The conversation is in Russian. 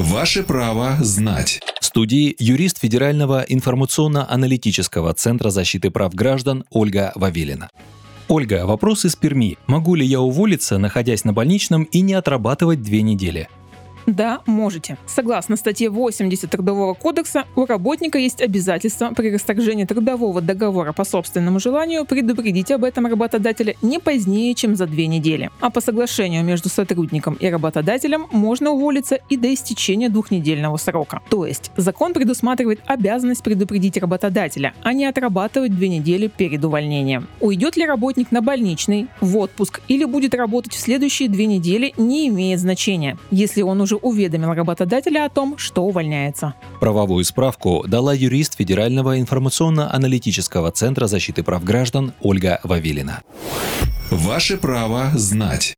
Ваше право знать. В студии юрист Федерального информационно-аналитического центра защиты прав граждан Ольга Вавилина. Ольга, вопрос из Перми. Могу ли я уволиться, находясь на больничном и не отрабатывать две недели? Да, можете. Согласно статье 80 Трудового кодекса, у работника есть обязательство при расторжении трудового договора по собственному желанию предупредить об этом работодателя не позднее, чем за две недели. А по соглашению между сотрудником и работодателем можно уволиться и до истечения двухнедельного срока. То есть закон предусматривает обязанность предупредить работодателя, а не отрабатывать две недели перед увольнением. Уйдет ли работник на больничный, в отпуск или будет работать в следующие две недели, не имеет значения, если он уже уведомил работодателя о том, что увольняется. Правовую справку дала юрист Федерального информационно-аналитического центра защиты прав граждан Ольга Вавилина. Ваше право знать.